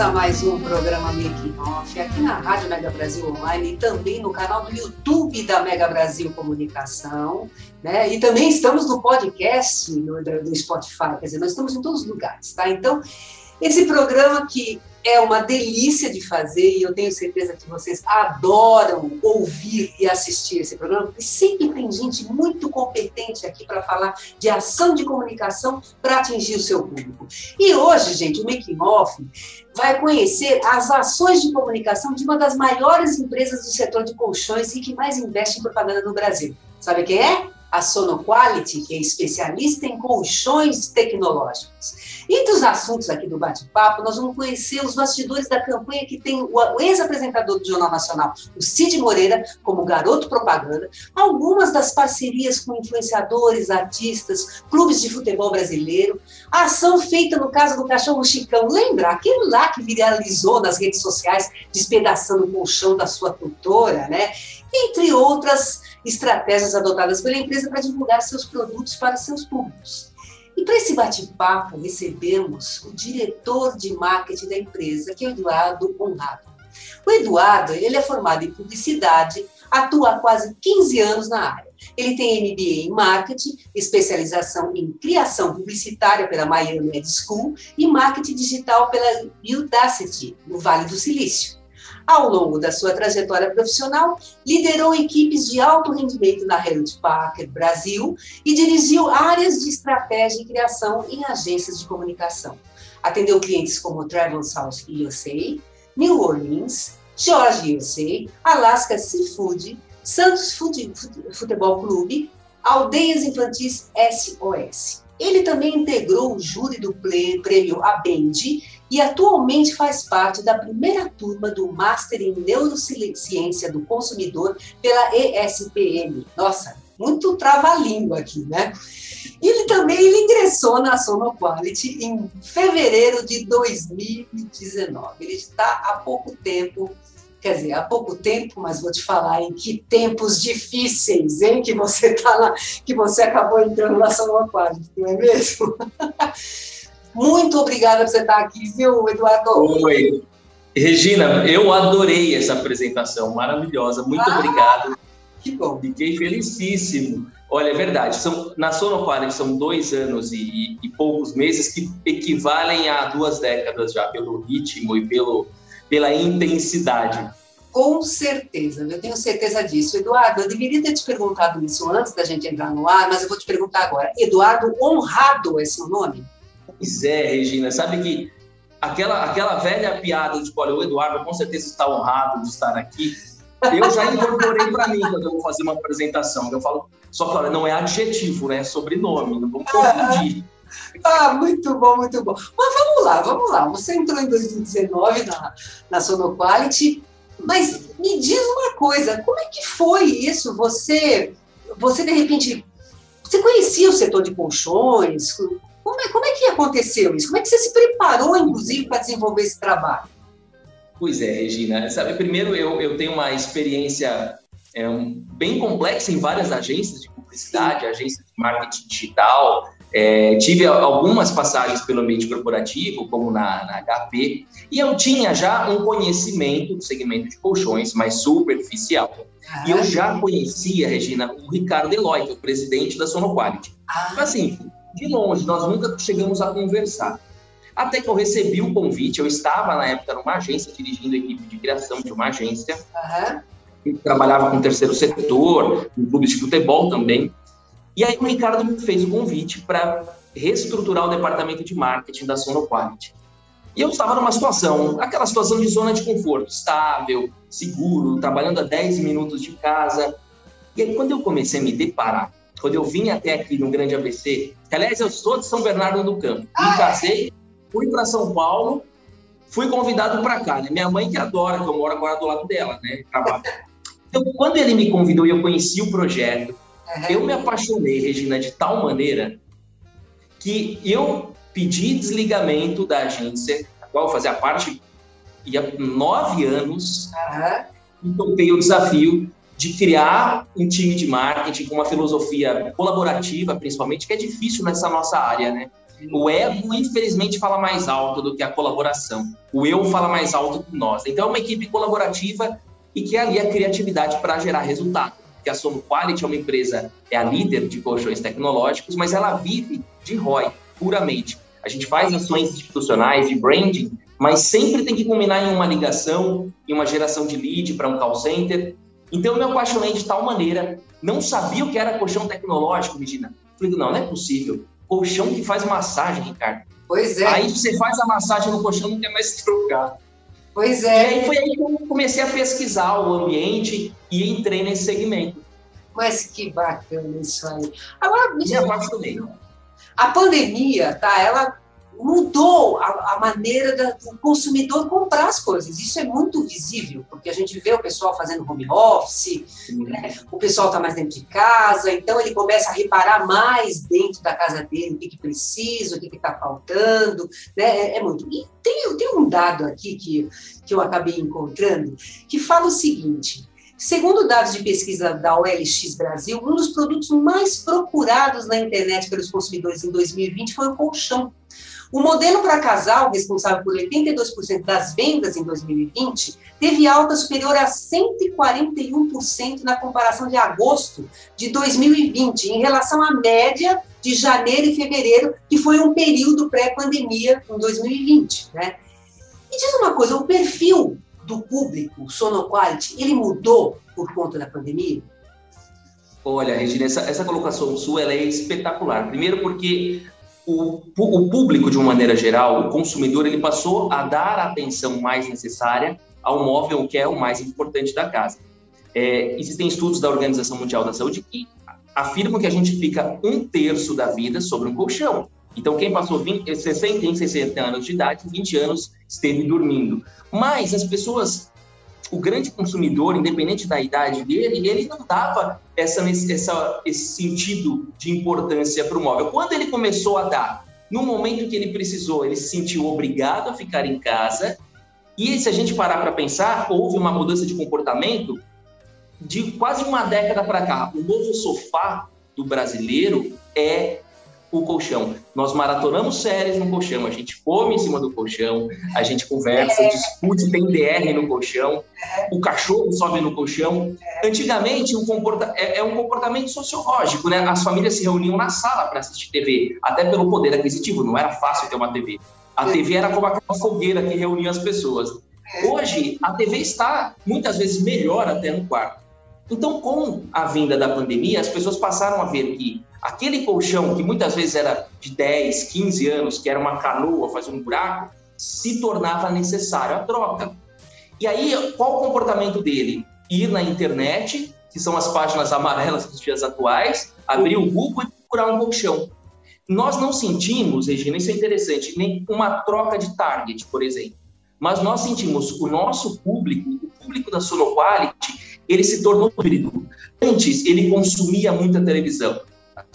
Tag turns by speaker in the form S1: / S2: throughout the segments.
S1: Começa mais um programa Making Off aqui na Rádio Mega Brasil Online e também no canal do YouTube da Mega Brasil Comunicação, né? E também estamos no podcast do, Spotify, quer dizer, nós estamos em todos os lugares, tá? Então, esse programa que é uma delícia de fazer e eu tenho certeza que vocês adoram ouvir e assistir esse programa, porque sempre tem gente muito competente aqui para falar de ação de comunicação para atingir o seu público. E hoje, gente, o Making Off vai conhecer as ações de comunicação de uma das maiores empresas do setor de colchões e que mais investe em propaganda no Brasil. Sabe quem é? A Sonoquality, que é especialista em colchões tecnológicos. Entre os assuntos aqui do bate-papo, nós vamos conhecer os bastidores da campanha que tem o ex-apresentador do Jornal Nacional, o Cid Moreira, como garoto propaganda, algumas das parcerias com influenciadores, artistas, clubes de futebol brasileiro, a ação feita no caso do cachorro Chicão, lembra? Aquele lá que viralizou nas redes sociais, despedaçando o colchão da sua tutora, né? Entre outras estratégias adotadas pela empresa para divulgar seus produtos para seus públicos. E para esse bate-papo, recebemos o diretor de marketing da empresa, que é o Eduardo Honrado. O Eduardo ele é formado em publicidade, atua há quase 15 anos na área. Ele tem MBA em marketing, especialização em criação publicitária pela Miami Ed School e marketing digital pela Udacity, no Vale do Silício. Ao longo da sua trajetória profissional, liderou equipes de alto rendimento na Hewlett Packard Brasil e dirigiu áreas de estratégia e criação em agências de comunicação. Atendeu clientes como Travel South USA, New Orleans, George USA, Alaska Seafood, Santos Futebol Clube, Aldeias Infantis SOS. Ele também integrou o júri do prêmio Abendi e atualmente faz parte da primeira turma do Master em Neurociência do Consumidor pela ESPM. Nossa, muito trava-língua aqui, né? Ele também ele ingressou na Sonoquality em fevereiro de 2019. Ele está há pouco tempo quer dizer, há pouco tempo, mas vou te falar em que tempos difíceis, hein, que você tá lá, que você acabou entrando na São Aquático, não é mesmo? Muito obrigada por você estar aqui, viu, Eduardo?
S2: Oi. Regina, eu adorei essa apresentação, maravilhosa. Muito ah, obrigado.
S1: Que bom.
S2: Fiquei felicíssimo. Olha, é verdade. São, na Sonoquality são dois anos e, e, poucos meses que equivalem a duas décadas já, pelo ritmo e pelo, pela intensidade.
S1: Com certeza, eu tenho certeza disso. Eduardo, eu deveria ter te perguntado isso antes da gente entrar no ar, mas eu vou te perguntar agora. Eduardo Honrado é seu nome?
S2: Pois é, Regina. Sabe que aquela, aquela velha piada de, olha, o Eduardo com certeza está honrado de estar aqui, eu já incorporei para mim quando eu vou fazer uma apresentação. Eu falo, só que olha, não é adjetivo, né? É sobrenome, não vamos confundir.
S1: Ah, muito bom, muito bom. Mas vamos lá, vamos lá. Você entrou em 2019 na, na Sonoquality, mas me diz uma coisa, como é que foi isso? Você, você de repente, você conhecia o setor de colchões? Como é, como é que aconteceu isso? Como é que você se preparou, inclusive, para desenvolver esse trabalho?
S2: Pois é, Regina. Sabe, primeiro eu, eu tenho uma experiência é, um, bem complexa em várias agências de publicidade, agências de marketing digital, é, tive algumas passagens pelo ambiente corporativo, como na, na, HP, e eu tinha já um conhecimento do segmento de colchões mais superficial. Ah, e eu já conhecia, Regina, o Ricardo Eloy, que é o presidente da Sonoquality. Ah. Assim, de longe, nós nunca chegamos a conversar. Até que eu recebi o convite, eu estava na época numa agência, dirigindo a equipe de criação de uma agência, uhum. trabalhava com o terceiro setor, em clubes de futebol também, e aí o Ricardo me fez o convite para reestruturar o departamento de marketing da Sonoquality. E eu estava numa situação, aquela situação de zona de conforto, estável, seguro, trabalhando a 10 minutos de casa. E aí, quando eu comecei a me deparar, quando eu vim até aqui no Grande ABC, que, aliás, eu sou de São Bernardo do Campo, me ah, é? casei, fui para São Paulo, fui convidado para cá, né? Minha mãe que adora, que eu moro agora do lado dela, né? Trabalho. Então, quando ele me convidou e eu conheci o projeto, eu me apaixonei, Regina, de tal maneira que eu pedi desligamento da agência, a qual eu fazia parte, há nove anos, uhum. e topei o desafio de criar um time de marketing com uma filosofia colaborativa, principalmente, que é difícil nessa nossa área, né? O ego, infelizmente, fala mais alto do que a colaboração. O eu fala mais alto que nós. Então, é uma equipe colaborativa e que ali a criatividade para gerar resultado. Porque a Sono Quality é uma empresa, é a líder de colchões tecnológicos, mas ela vive de ROI, puramente. A gente faz ações institucionais de branding, mas sempre tem que combinar em uma ligação, em uma geração de lead para um call center. Então, eu me apaixonei de tal maneira, não sabia o que era colchão tecnológico, Regina. Falei, não, não é possível. Colchão que faz massagem, Ricardo.
S1: Pois é.
S2: Aí você faz a massagem no colchão, não quer mais trocar.
S1: Pois é.
S2: E aí foi aí que eu comecei a pesquisar o ambiente e entrei nesse segmento.
S1: Mas que bacana isso aí. Agora,
S2: me apaixonei.
S1: A pandemia, tá? Ela mudou a, a maneira da, do consumidor comprar as coisas. Isso é muito visível, porque a gente vê o pessoal fazendo home office, né? o pessoal está mais dentro de casa, então ele começa a reparar mais dentro da casa dele o que, que precisa, o que está faltando, né? É, é, muito. E tem, tem um dado aqui que, que eu acabei encontrando que fala o seguinte. Segundo dados de pesquisa da OLX Brasil, um dos produtos mais procurados na internet pelos consumidores em 2020 foi o colchão. O modelo para casal, responsável por 82% das vendas em 2020, teve alta superior a 141% na comparação de agosto de 2020, em relação à média de janeiro e fevereiro, que foi um período pré-pandemia em 2020. Né? E diz uma coisa, o perfil do público Sonoquality, ele mudou por conta da pandemia?
S2: Olha, Regina, essa, essa colocação sua ela é espetacular. Primeiro porque o, o público, de uma maneira geral, o consumidor, ele passou a dar a atenção mais necessária ao móvel, que é o mais importante da casa. É, existem estudos da Organização Mundial da Saúde que afirmam que a gente fica um terço da vida sobre um colchão. Então, quem passou 20, 60, tem 60 anos de idade, 20 anos esteve dormindo. Mas as pessoas o grande consumidor, independente da idade dele, ele não dava essa, essa, esse sentido de importância para o móvel. Quando ele começou a dar, no momento que ele precisou, ele se sentiu obrigado a ficar em casa. E se a gente parar para pensar, houve uma mudança de comportamento de quase uma década para cá. O novo sofá do brasileiro é o colchão. Nós maratonamos séries no colchão, a gente come em cima do colchão, a gente conversa, discute, tem DR no colchão, o cachorro sobe no colchão. Antigamente, um comporta é, é, um comportamento sociológico, né? As famílias se reuniam na sala para assistir TV, até pelo poder aquisitivo, não era fácil ter uma TV. A TV era como aquela fogueira que reunia as pessoas. Hoje, a TV está muitas vezes melhor até no quarto. Então, com a vinda da pandemia, as pessoas passaram a ver que aquele colchão que muitas vezes era de 10, 15 anos, que era uma canoa, fazer um buraco, se tornava necessário a troca. E aí, qual o comportamento dele? Ir na internet, que são as páginas amarelas dos dias atuais, abrir o Google e procurar um colchão. Nós não sentimos, Regina, isso é interessante, nem uma troca de target, por exemplo. Mas nós sentimos o nosso público, o público da Sonoquality, ele se tornou híbrido. Antes, ele consumia muita televisão.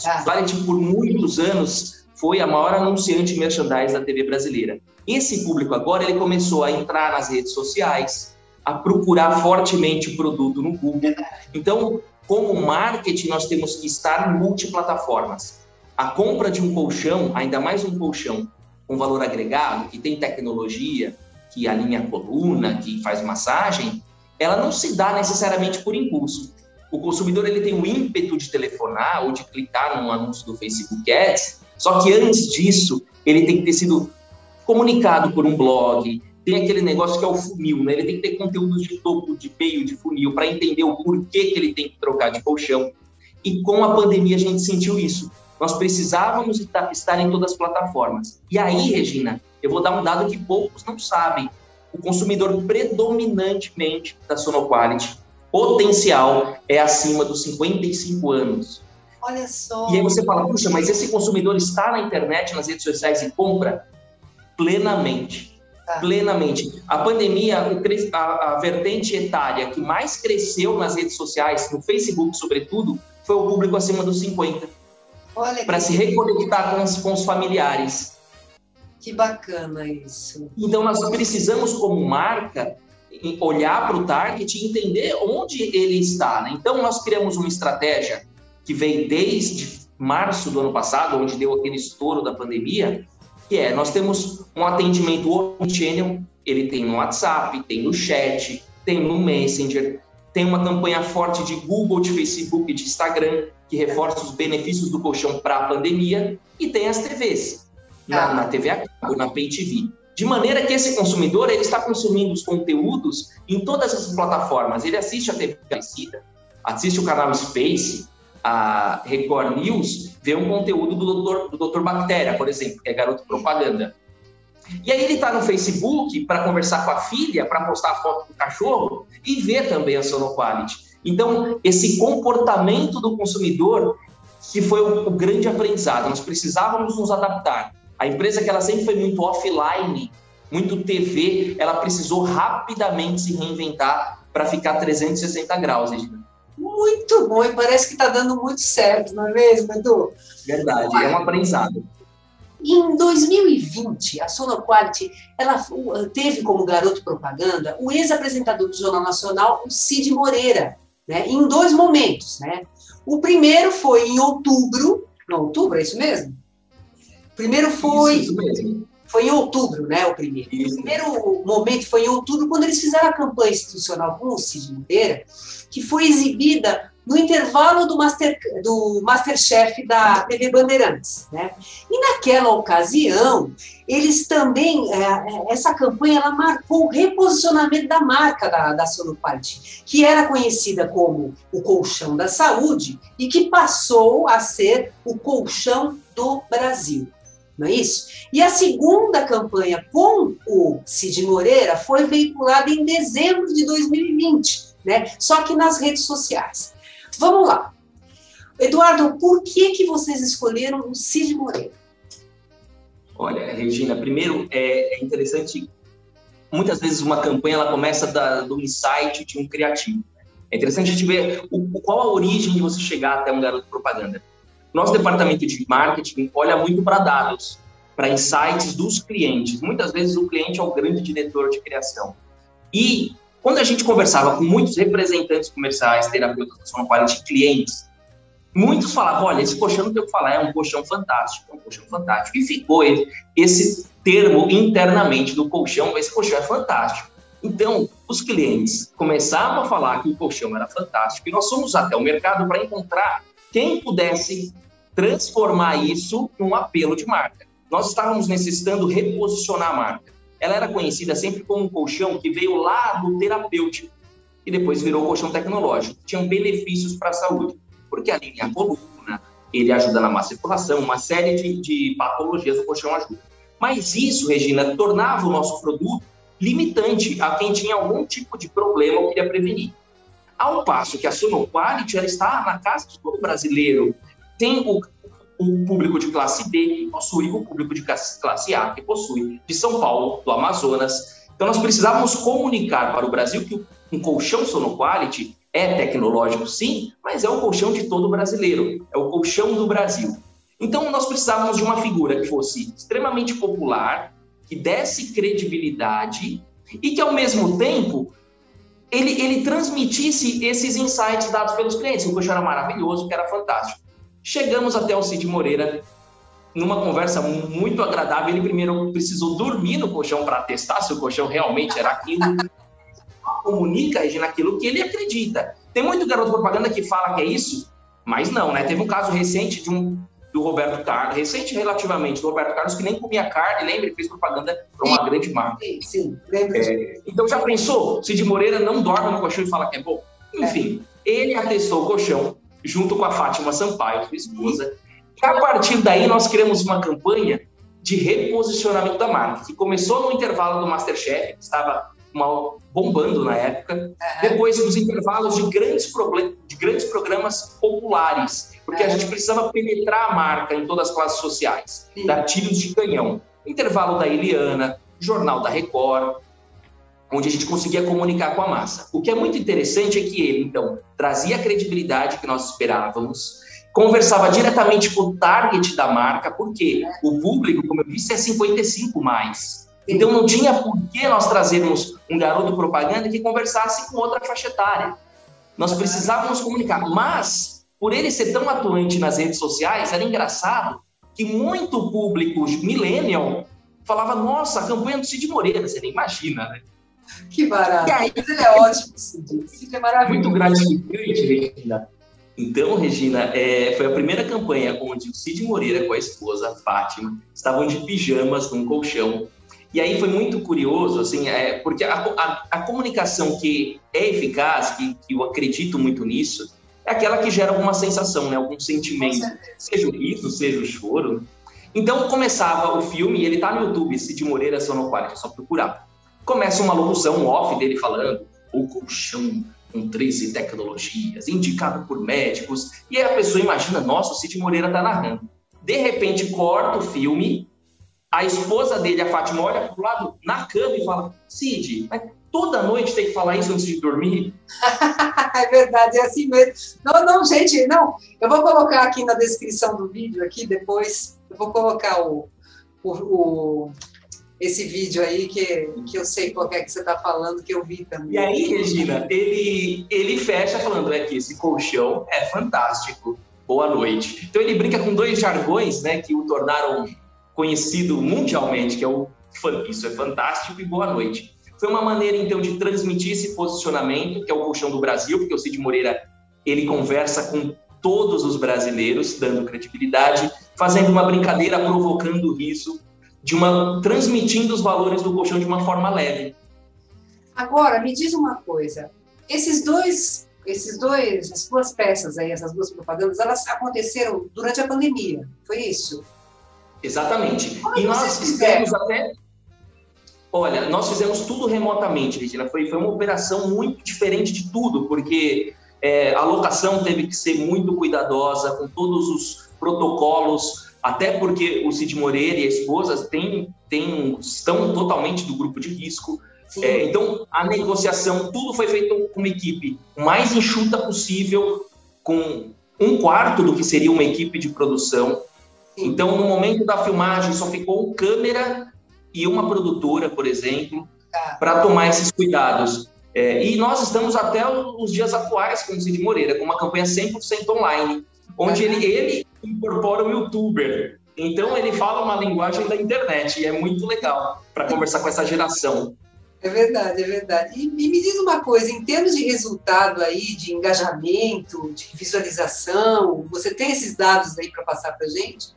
S2: A Clarity, por muitos anos, foi a maior anunciante merchandise da TV brasileira. Esse público agora, ele começou a entrar nas redes sociais, a procurar fortemente o produto no Google. Então, como marketing, nós temos que estar em multiplataformas. A compra de um colchão, ainda mais um colchão com valor agregado, que tem tecnologia, que alinha a coluna, que faz massagem, ela não se dá necessariamente por impulso. O consumidor ele tem o ímpeto de telefonar ou de clicar num anúncio do Facebook Ads, só que antes disso, ele tem que ter sido comunicado por um blog, tem aquele negócio que é o funil, né? Ele tem que ter conteúdo de topo, de meio, de funil, para entender o porquê que ele tem que trocar de colchão. E com a pandemia a gente sentiu isso. Nós precisávamos estar em todas as plataformas. E aí, Regina, Eu vou dar um dado que poucos não sabem. O consumidor predominantemente da Sonoquality potencial é acima dos 55 anos.
S1: Olha só.
S2: E aí você fala, puxa, mas esse consumidor está na internet, nas redes sociais e compra? Plenamente. Tá. Plenamente. A pandemia, a, a vertente etária que mais cresceu nas redes sociais, no Facebook sobretudo, foi o público acima dos 50. Para se reconectar com os, com os familiares.
S1: Que bacana isso.
S2: Então, nós precisamos, como marca, olhar para o target e entender onde ele está. Né? Então, nós criamos uma estratégia que vem desde março do ano passado, onde deu aquele estouro da pandemia, que é, nós temos um atendimento omnichannel, ele tem no WhatsApp, tem no chat, tem no Messenger, tem uma campanha forte de Google, de Facebook, de Instagram, que reforça os benefícios do colchão para a pandemia, e tem as TVs, na, na TV a cabo, na Pay TV. De maneira que esse consumidor ele está consumindo os conteúdos em todas as plataformas. Ele assiste a TV Aparecida, assiste o canal Space, a Record News, vê um conteúdo do doutor, do doutor Bactéria, por exemplo, que é garoto propaganda. E aí ele está no Facebook para conversar com a filha, para postar a foto do cachorro e ver também a Sonoquality. Então, esse comportamento do consumidor que foi o, o, grande aprendizado. Nós precisávamos nos adaptar. A empresa que ela sempre foi muito offline, muito TV, ela precisou rapidamente se reinventar para ficar 360 graus, Edna
S1: muito bom e parece que está dando muito certo, não é mesmo, Edu?
S2: Verdade, é um aprendizado.
S1: Em 2020, a Sonoquality ela teve como garoto propaganda o ex-apresentador do Jornal Nacional, o Cid Moreira, né, em dois momentos. Né? O primeiro foi em outubro, não, outubro, é isso mesmo? Primeiro foi. Isso, isso. Foi em outubro, né? O primeiro. Isso. O primeiro momento foi em outubro, quando eles fizeram a campanha institucional com o Cid Moreira, que foi exibida no intervalo do, Master, do Masterchef da TV Bandeirantes. Né? E naquela ocasião, eles também, é, é, essa campanha, ela marcou o reposicionamento da marca da, da Sonoparte, que era conhecida como o colchão da saúde e que passou a ser o colchão do Brasil. Não é isso? E a segunda campanha com o Cid Moreira foi veiculada em dezembro de 2020, né? Só que nas redes sociais. Vamos lá. Eduardo, por que, que vocês escolheram o Cid Moreira?
S2: Olha, Regina, primeiro é, é interessante, muitas vezes uma campanha ela começa da, do insight de um criativo. É interessante a gente ver o, qual a origem de você chegar até um garoto propaganda. Nosso departamento de marketing olha muito para dados, para insights dos clientes. Muitas vezes o cliente é o grande diretor de criação. E quando a gente conversava com muitos representantes comerciais, terapeutas da Sono Quality, clientes, muitos falavam, olha, esse colchão que falar, é um colchão fantástico, é um colchão fantástico. E ficou esse termo internamente do colchão, esse colchão é fantástico. Então, os clientes começavam a falar que o colchão era fantástico e nós fomos até o mercado para encontrar quem pudesse transformar isso num apelo de marca. Nós estávamos necessitando reposicionar a marca ela era conhecida sempre como um colchão que veio lá do terapêutico e depois virou colchão tecnológico. Tinham benefícios para a saúde, porque alinha a coluna, ele ajuda na má circulação, uma série de, de patologias o colchão ajuda. Mas isso, Regina, tornava o nosso produto limitante a quem tinha algum tipo de problema ou queria prevenir. Ao passo que a Sonoquality ela está na casa de todo brasileiro. Tem o, o público de classe B que possui, o público de classe A que possui, de São Paulo, do Amazonas. Então, nós precisávamos comunicar para o Brasil que um colchão Sonoquality é tecnológico, sim, mas é o colchão de todo brasileiro, é o colchão do Brasil. Então, nós precisávamos de uma figura que fosse extremamente popular, que desse credibilidade e que, ao mesmo tempo, ele, ele transmitisse esses insights dados pelos clientes. O colchão era maravilhoso, que era fantástico. Chegamos até o Cid Moreira, numa conversa muito agradável. Ele primeiro precisou dormir no colchão para testar se o colchão realmente era aquilo. Comunica, Regina, aquilo que ele acredita. Tem muito garoto propaganda que fala que é isso, mas não, né? Teve um caso recente de um do Roberto Carlos, recente relativamente, do Roberto Carlos, que nem comia carne, lembra? Ele fez propaganda para uma sim, grande marca.
S1: Sim, sim lembro.
S2: É, então já pensou? Cid Moreira não dorme no colchão e fala que é bom? Enfim, é. ele atestou o colchão, junto com a Fátima Sampaio, sua esposa. E a partir daí, nós criamos uma campanha de reposicionamento da marca, que começou no intervalo do Masterchef, que estava mal bombando na época, depois dos intervalos de grandes, de grandes programas populares, porque a gente precisava penetrar a marca em todas as classes sociais, dar tiros de canhão. Intervalo da Eliana, Jornal da Record, onde a gente conseguia comunicar com a massa. O que é muito interessante é que ele, então, trazia a credibilidade que nós esperávamos, conversava diretamente com o target da marca, porque o público, como eu disse, é 55 mais. Então não tinha por que nós trazermos um garoto propaganda que conversasse com outra faixa etária. Nós precisávamos comunicar, mas por ele ser tão atuante nas redes sociais, era engraçado que muito público millennial falava: "Nossa, a campanha do Cid Moreira, você nem imagina, né?"
S1: Que barato. E aí, Mas ele é ótimo, Cid. Cid é maravilhoso.
S2: Muito gratificante, Regina. Então, Regina, é, foi a primeira campanha onde o Cid Moreira com a esposa, Fátima, estavam de pijamas num colchão. E aí foi muito curioso, assim, é, porque a, a, a, comunicação que é eficaz, que, que, eu acredito muito nisso, é aquela que gera alguma sensação, né, algum sentimento, seja o riso, seja o choro. Então começava o filme, ele está no YouTube, Cid Moreira Sonoquality, é só procurar começa uma locução off dele falando o colchão com 13 tecnologias, indicado por médicos, e aí a pessoa imagina, nossa, o Cid Moreira tá narrando. De repente, corta o filme, a esposa dele, a Fátima, olha pro lado, na cama e fala, Cid, mas toda noite tem que falar isso antes de dormir?
S1: é verdade, é assim mesmo. Não, não, gente, não, eu vou colocar aqui na descrição do vídeo, aqui depois, eu vou colocar o, o, o esse vídeo aí que, que eu sei qual é que você está falando, que eu vi também.
S2: E aí, Regina, ele, ele fecha falando é que esse colchão é fantástico. Boa noite. Então ele brinca com dois jargões, né, que o tornaram conhecido mundialmente, que é o isso é fantástico e boa noite. Foi uma maneira então de transmitir esse posicionamento, que é o colchão do Brasil, porque o Cid Moreira ele conversa com todos os brasileiros, dando credibilidade, fazendo uma brincadeira, provocando riso de uma transmitindo os valores do colchão de uma forma leve.
S1: Agora, me diz uma coisa, esses dois, esses dois, as duas peças aí, essas duas propagandas, elas aconteceram durante a pandemia, foi isso?
S2: Exatamente. Como e nós fizemos até Olha, nós fizemos tudo remotamente, Regina. Foi, foi uma operação muito diferente de tudo, porque é, a locação teve que ser muito cuidadosa, com todos os protocolos até porque o Cid Moreira e a esposa têm, têm, estão totalmente do grupo de risco. É, então, a negociação, tudo foi feito com uma equipe mais enxuta possível, com um quarto do que seria uma equipe de produção. Sim. Então, no momento da filmagem, só ficou um câmera e uma produtora, por exemplo, tá. para tomar esses cuidados. É, e nós estamos até os dias atuais com o Cid Moreira, com uma campanha 100% online, onde ele, ele incorpora o youtuber. Então ele fala uma linguagem da internet e é muito legal para conversar com essa geração.
S1: É verdade, é verdade. E, e, me diz uma coisa, em termos de resultado aí, de engajamento, de visualização, você tem esses dados aí para passar para gente?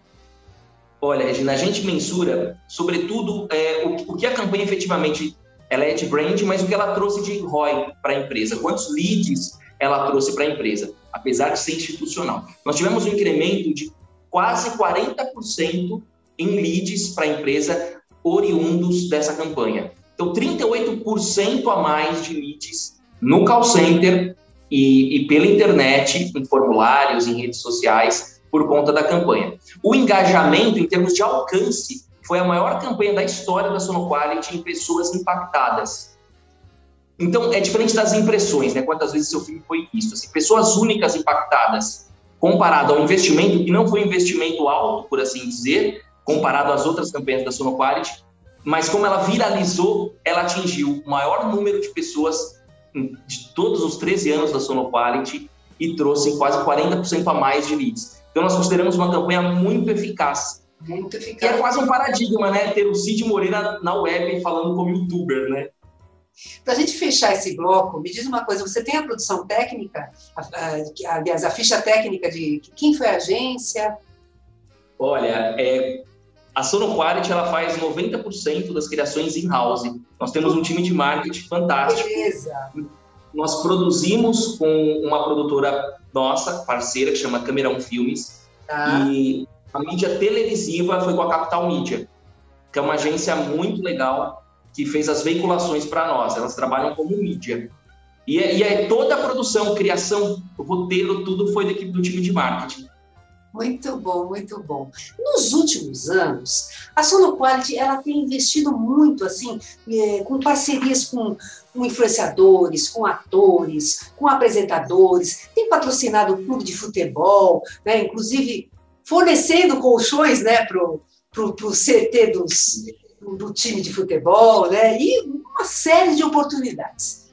S2: Olha, Regina, a gente mensura, sobretudo, é, o, o, que a campanha efetivamente ela é de brand, mas o que ela trouxe de ROI para a empresa, quantos leads ela trouxe para a empresa apesar de ser institucional. Nós tivemos um incremento de quase 40% em leads para a empresa oriundos dessa campanha. Então, 38% a mais de leads no call center e, e, pela internet, em formulários, em redes sociais, por conta da campanha. O engajamento, em termos de alcance, foi a maior campanha da história da Sonoquality em pessoas impactadas. Então, é diferente das impressões, né? Quantas vezes seu filme foi visto. Assim, pessoas únicas impactadas, comparado ao investimento, que não foi um investimento alto, por assim dizer, comparado às outras campanhas da Sonoquality, mas como ela viralizou, ela atingiu o maior número de pessoas de todos os 13 anos da Sonoquality e trouxe quase 40% a mais de leads. Então, nós consideramos uma campanha muito eficaz.
S1: Muito eficaz.
S2: Que é quase um paradigma, né? Ter o Cid Moreira na web falando como youtuber, né?
S1: Para a gente fechar esse bloco, me diz uma coisa: você tem a produção técnica, aliás, a ficha técnica de quem foi a agência?
S2: Olha, é, a Sonoquality ela faz 90% das criações in-house. Nós temos um time de marketing fantástico.
S1: Beleza.
S2: Nós produzimos com uma produtora nossa, parceira, que chama Camerão Filmes. Tá. E a mídia televisiva foi com a Capital Mídia. que é uma agência muito legal que fez as veiculações para nós. Elas trabalham como mídia. E, é, e é toda a produção, criação, roteiro, tudo foi da equipe do time de marketing.
S1: Muito bom, muito bom. Nos últimos anos, a Sonoquality ela tem investido muito assim, é, com parcerias com, com, influenciadores, com atores, com apresentadores, tem patrocinado o clube de futebol, né, inclusive fornecendo colchões né, para o CT dos, do time de futebol, né, e uma série de oportunidades.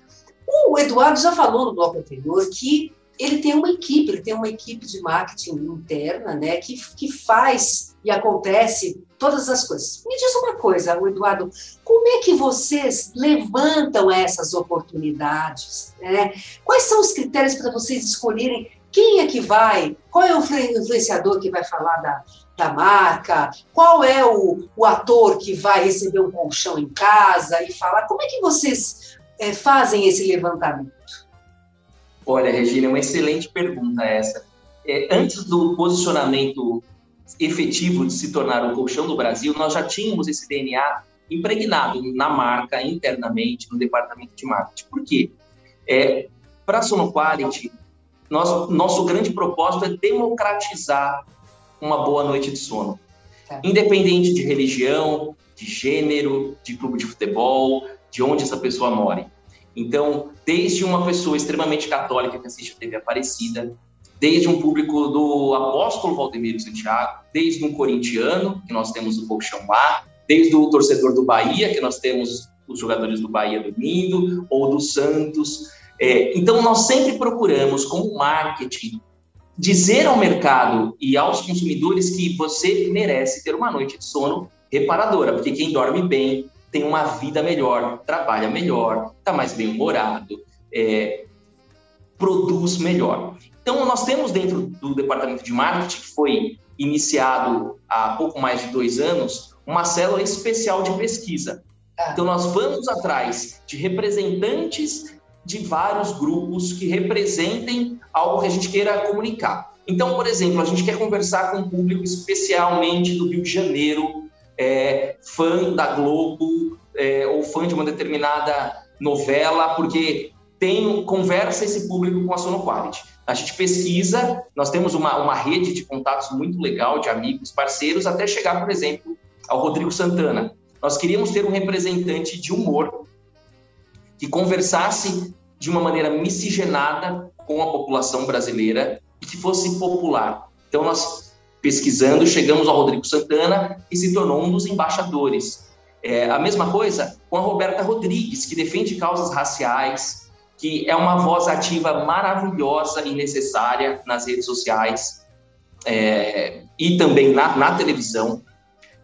S1: O Eduardo já falou no bloco anterior que ele tem uma equipe, ele tem uma equipe de marketing interna, né, que, que faz e acontece todas as coisas. Me diz uma coisa, Eduardo, como é que vocês levantam essas oportunidades? Né? Quais são os critérios para vocês escolherem quem é que vai, qual é o influenciador que vai falar da, da marca, qual é o, o ator que vai receber um colchão em casa e falar, como é que vocês é, fazem esse levantamento?
S2: Olha, Regina, é uma excelente pergunta essa. É, antes do posicionamento efetivo de se tornar o colchão do Brasil, nós já tínhamos esse DNA impregnado na marca, internamente, no departamento de marketing. Por quê? É, Para a Sonoquality, nosso, nosso grande propósito é democratizar uma boa noite de sono. Tá. Independente de religião, de gênero, de clube de futebol, de onde essa pessoa mora. Então, desde uma pessoa extremamente católica que assiste a TV Aparecida, desde um público do apóstolo Valdemiro Santiago, desde um corintiano, que nós temos o Colchão lá, desde o torcedor do Bahia, que nós temos os jogadores do Bahia dormindo, ou do Santos. É, então, nós sempre procuramos, como marketing, dizer ao mercado e aos consumidores que você merece ter uma noite de sono reparadora, porque quem dorme bem, tem uma vida melhor, trabalha melhor, está mais bem-humorado, é, produz melhor. Então, nós temos dentro do departamento de marketing, que foi iniciado há pouco mais de dois anos, uma célula especial de pesquisa. Ah. Então, nós vamos atrás de representantes de vários grupos que representem algo que a gente queira comunicar. Então, por exemplo, a gente quer conversar com um público especialmente do Rio de Janeiro, é, fã da Globo é, ou fã de uma determinada novela, porque tem conversa esse público com a Sonoquality. A gente pesquisa, nós temos uma, uma rede de contatos muito legal, de amigos, parceiros, até chegar, por exemplo, ao Rodrigo Santana. Nós queríamos ter um representante de humor que conversasse de uma maneira miscigenada com a população brasileira e que fosse popular. Então, nós pesquisando, chegamos ao Rodrigo Santana e se tornou um dos embaixadores. É, a mesma coisa com a Roberta Rodrigues, que defende causas raciais, que é uma voz ativa maravilhosa e necessária nas redes sociais é, e também na, na televisão.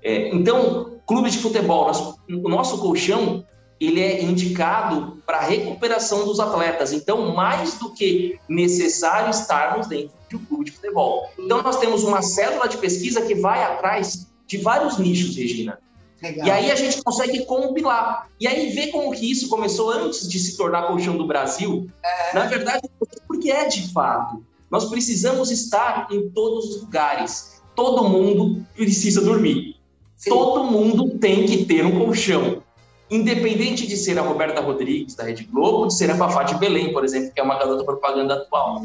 S2: É, então, clube de futebol, nós, o nosso colchão ele é indicado para a recuperação dos atletas. Então, mais do que necessário estarmos dentro de um clube de futebol. Então, nós temos uma célula de pesquisa que vai atrás de vários nichos, Regina. Legal. E aí a gente consegue compilar. E aí ver como que isso começou antes de se tornar colchão do Brasil. É... Na verdade, porque é de fato. Nós precisamos estar em todos os lugares. Todo mundo precisa dormir. Sim. Todo mundo tem que ter um colchão independente de ser a Roberta Rodrigues, da Rede Globo, de ser a Fafá de Belém, por exemplo, que é uma garota propaganda atual.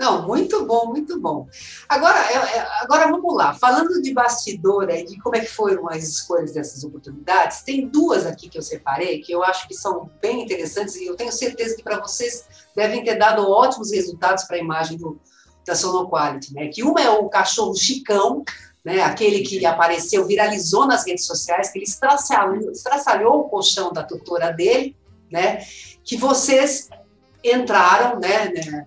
S1: Não, muito bom, muito bom. Agora, é, é, agora vamos lá. Falando de bastidor e de como é que foram as escolhas dessas oportunidades, tem duas aqui que eu separei que eu acho que são bem interessantes e eu tenho certeza que para vocês devem ter dado ótimos resultados para a imagem do, da Sonoquality, né? Que uma é o cachorro Chicão, né, aquele que apareceu, viralizou nas redes sociais, que ele estraçalhou, estraçalhou o colchão da tutora dele, né, que vocês entraram né, né,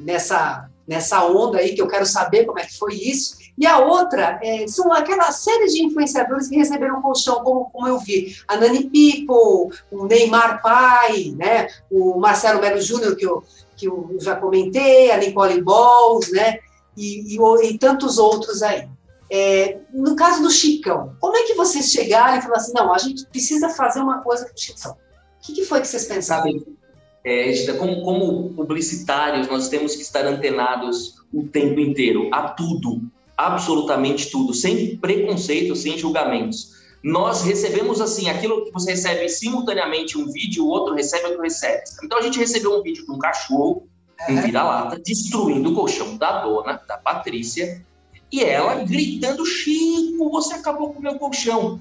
S1: nessa, nessa onda aí, que eu quero saber como é que foi isso. E a outra é, são aquela série de influenciadores que receberam colchão, como, como eu vi. A Nani People, o Neymar Pai, né, o Marcelo Melo Júnior, que eu, que eu já comentei, a Nicole Balls, né, e, e, e tantos outros aí. É, no caso do Chicão, como é que vocês chegaram e falaram assim, não, a gente precisa fazer uma coisa com o Chicão? O que, que foi que vocês pensaram?
S2: É, como, como publicitários, nós temos que estar antenados o tempo inteiro, a tudo, absolutamente tudo, sem preconceito, sem julgamentos. nós recebemos assim, aquilo que você recebe simultaneamente um vídeo, o outro recebe, o outro recebe. Então a gente recebeu um vídeo de um cachorro, um vira-lata, destruindo o colchão da dona, da Patrícia, e ela gritando: Chico, você acabou com o meu colchão.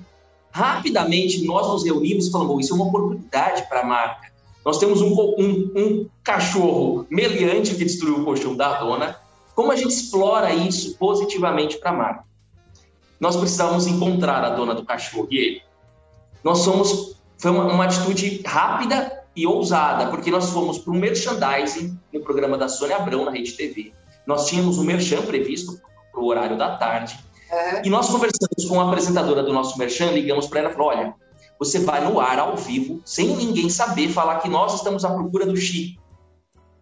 S2: Rapidamente nós nos reunimos e falamos: isso é uma oportunidade para a marca. Nós temos um, um, um cachorro meliante que destruiu o colchão da dona. Como a gente explora isso positivamente para a marca? nós precisávamos encontrar a dona do cachorro e ele. Nós somos, foi uma, uma atitude rápida e ousada, porque nós fomos para o merchandising no programa da Sônia Abrão na Rede TV. Nós tínhamos o merchan previsto para o horário da tarde. E nós conversamos com a apresentadora do nosso merchan, ligamos para ela e falou: olha, você vai no ar ao vivo, sem ninguém saber, falar que nós estamos à procura do Chico.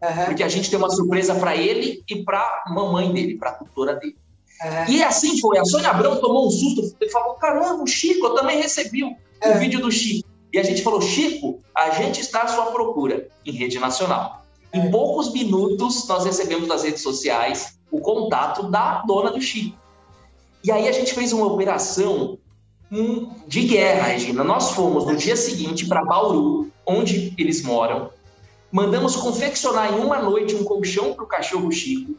S2: Uhum. Porque a gente tem uma surpresa para ele e para a mamãe dele, para a tutora dele. É. E assim foi. A Sônia Abrão tomou um susto e falou: caramba, o Chico, eu também recebi o, é. o vídeo do Chico. E a gente falou: Chico, a gente está à sua procura em rede nacional. Em é. poucos minutos, nós recebemos das redes sociais o contato da dona do Chico. E aí a gente fez uma operação de guerra, Regina. Nós fomos no dia seguinte para Bauru, onde eles moram. Mandamos confeccionar em uma noite um colchão para o cachorro Chico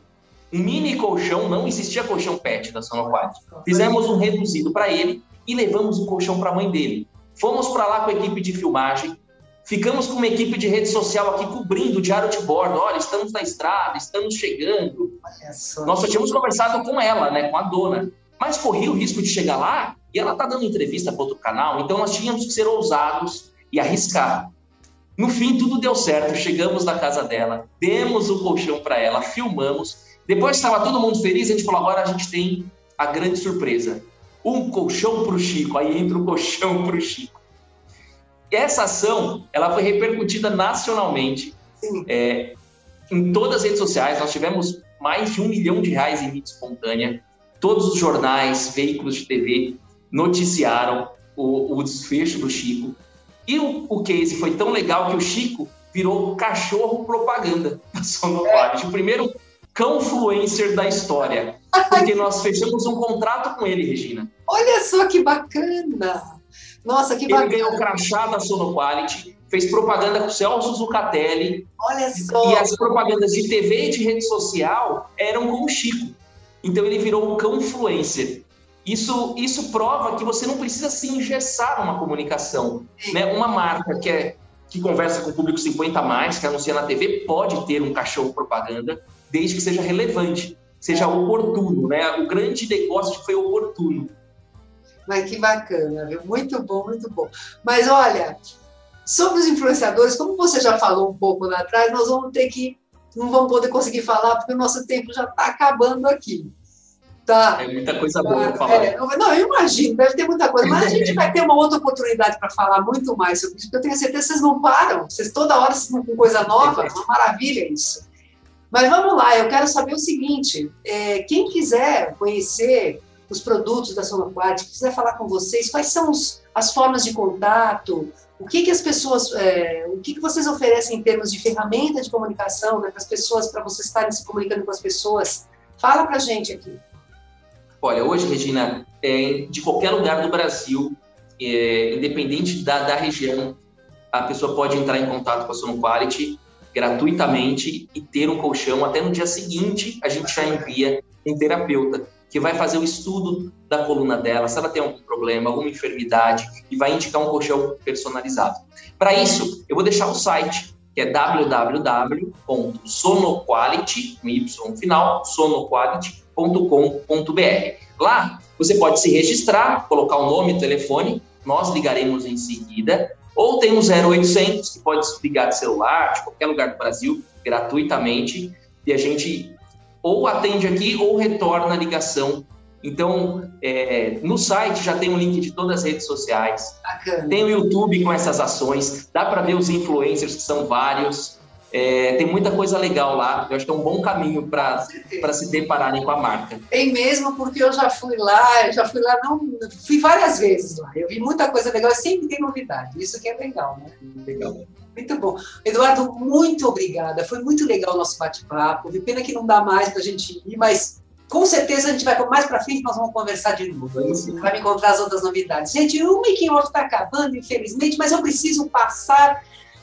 S2: um mini colchão, não existia colchão pet da Sonoquad. Fizemos um reduzido para ele e levamos o colchão para a mãe dele. Fomos para lá com a equipe de filmagem, ficamos com uma equipe de rede social aqui cobrindo o diário de bordo. Olha, estamos na estrada, estamos chegando. Nós só tínhamos conversado com ela, né, com a dona. Mas corria o risco de chegar lá e ela tá dando entrevista para outro canal, então nós tínhamos que ser ousados e arriscar. No fim, tudo deu certo. Chegamos na casa dela, demos o colchão para ela, filmamos depois estava todo mundo feliz, a gente falou: agora a gente tem a grande surpresa. Um colchão para o Chico. Aí entra o colchão para o Chico. Essa ação ela foi repercutida nacionalmente é, em todas as redes sociais. Nós tivemos mais de um milhão de reais em mídia espontânea. Todos os jornais, veículos de TV noticiaram o, o desfecho do Chico. E o, o case foi tão legal que o Chico virou cachorro propaganda da Sonoplast. O primeiro cão-fluencer da história. Porque nós fechamos um contrato com ele, Regina.
S1: Olha só que bacana! Nossa, que bacana!
S2: Ele ganhou o crachá da Sonoquality, fez propaganda com o Celso Zucatelli.
S1: Olha só!
S2: E as propagandas de TV e de rede social eram com o Chico. Então ele virou um cão-fluencer. Isso, isso prova que você não precisa se engessar numa comunicação. Né? Uma marca que, é, que conversa com o público 50 mais, que anuncia na TV, pode ter um cachorro propaganda desde que seja relevante, seja oportuno, né? O grande negócio foi oportuno.
S1: Mas que bacana, viu? Muito bom, muito bom. Mas olha, sobre os influenciadores, como você já falou um pouco lá atrás, nós vamos ter que, não vamos poder conseguir falar porque o nosso tempo já está acabando aqui.
S2: Tá. É muita coisa boa para falar. É,
S1: não, eu imagino, deve ter muita coisa, mas a gente vai ter uma outra oportunidade para falar muito mais sobre isso, porque eu tenho certeza que vocês não param, vocês toda hora estão com coisa nova, é uma maravilha isso. Mas vamos lá, eu quero saber o seguinte: é, quem quiser conhecer os produtos da Sonoquad, quiser falar com vocês, quais são os, as formas de contato, o que, que as pessoas, é, o que, que vocês oferecem em termos de ferramenta de comunicação né, para as pessoas, para vocês estarem se comunicando com as pessoas? Fala para a gente aqui.
S2: Olha, hoje, Regina, é, de qualquer lugar do Brasil, é, independente da, da região, a pessoa pode entrar em contato com a Sonoquality gratuitamente e ter um colchão. Até no dia seguinte, a gente já envia um terapeuta que vai fazer o estudo da coluna dela, se ela tem algum problema, alguma enfermidade, e vai indicar um colchão personalizado. Para isso, eu vou deixar o site, que é www.sonoquality, no Y final, sonoquality.com.br. Lá, você pode se registrar, colocar o nome e o telefone, nós ligaremos em seguida ou tem um 0800 que pode ligar de celular, de qualquer lugar do Brasil, gratuitamente, e a gente ou atende aqui ou retorna a ligação. Então, é, no site já tem um link de todas as redes sociais. Bacana. Tem o YouTube com essas ações, dá para ver os influencers, que são vários. É, tem muita coisa legal lá. Eu acho que é um bom caminho para se depararem com a marca.
S1: Tem mesmo, porque eu já fui lá, eu já fui lá, não, fui várias vezes lá. Eu vi muita coisa legal, sempre tem novidade. Isso que é legal, né?
S2: Legal.
S1: Muito bom. Eduardo, muito obrigada. Foi muito legal o nosso bate-papo. Pena que não dá mais para a gente ir, mas com certeza a gente vai mais para frente, nós vamos conversar de novo. Vai me encontrar as outras novidades. Gente, o Making Off está acabando, infelizmente, mas eu preciso passar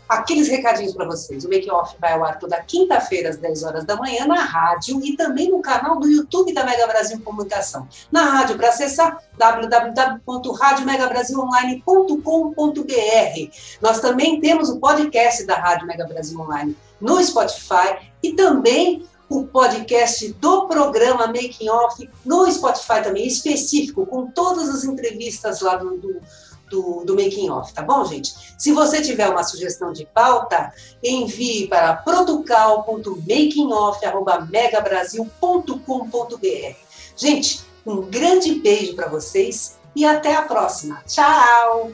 S1: aqueles recadinhos para vocês. O Make Off vai ao ar toda quinta-feira, às 10 horas da manhã, na rádio e também no canal do YouTube da Mega Brasil Comunicação. Na rádio, para acessar, www.radiomegabrasilonline.com.br. Nós também temos o podcast da Rádio Mega Brasil Online no Spotify e também o podcast do programa Making Off no Spotify também, específico, com todas as entrevistas lá do, do do, do Making Off, tá bom, gente? Se você tiver uma sugestão de pauta, envie para producal.makingoff.megabrasil.com.br. Gente, um grande beijo para vocês e até a próxima. Tchau!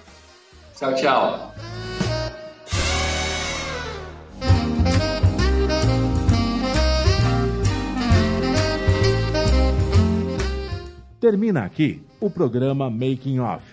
S2: Tchau, tchau.
S3: Termina aqui o programa Making Off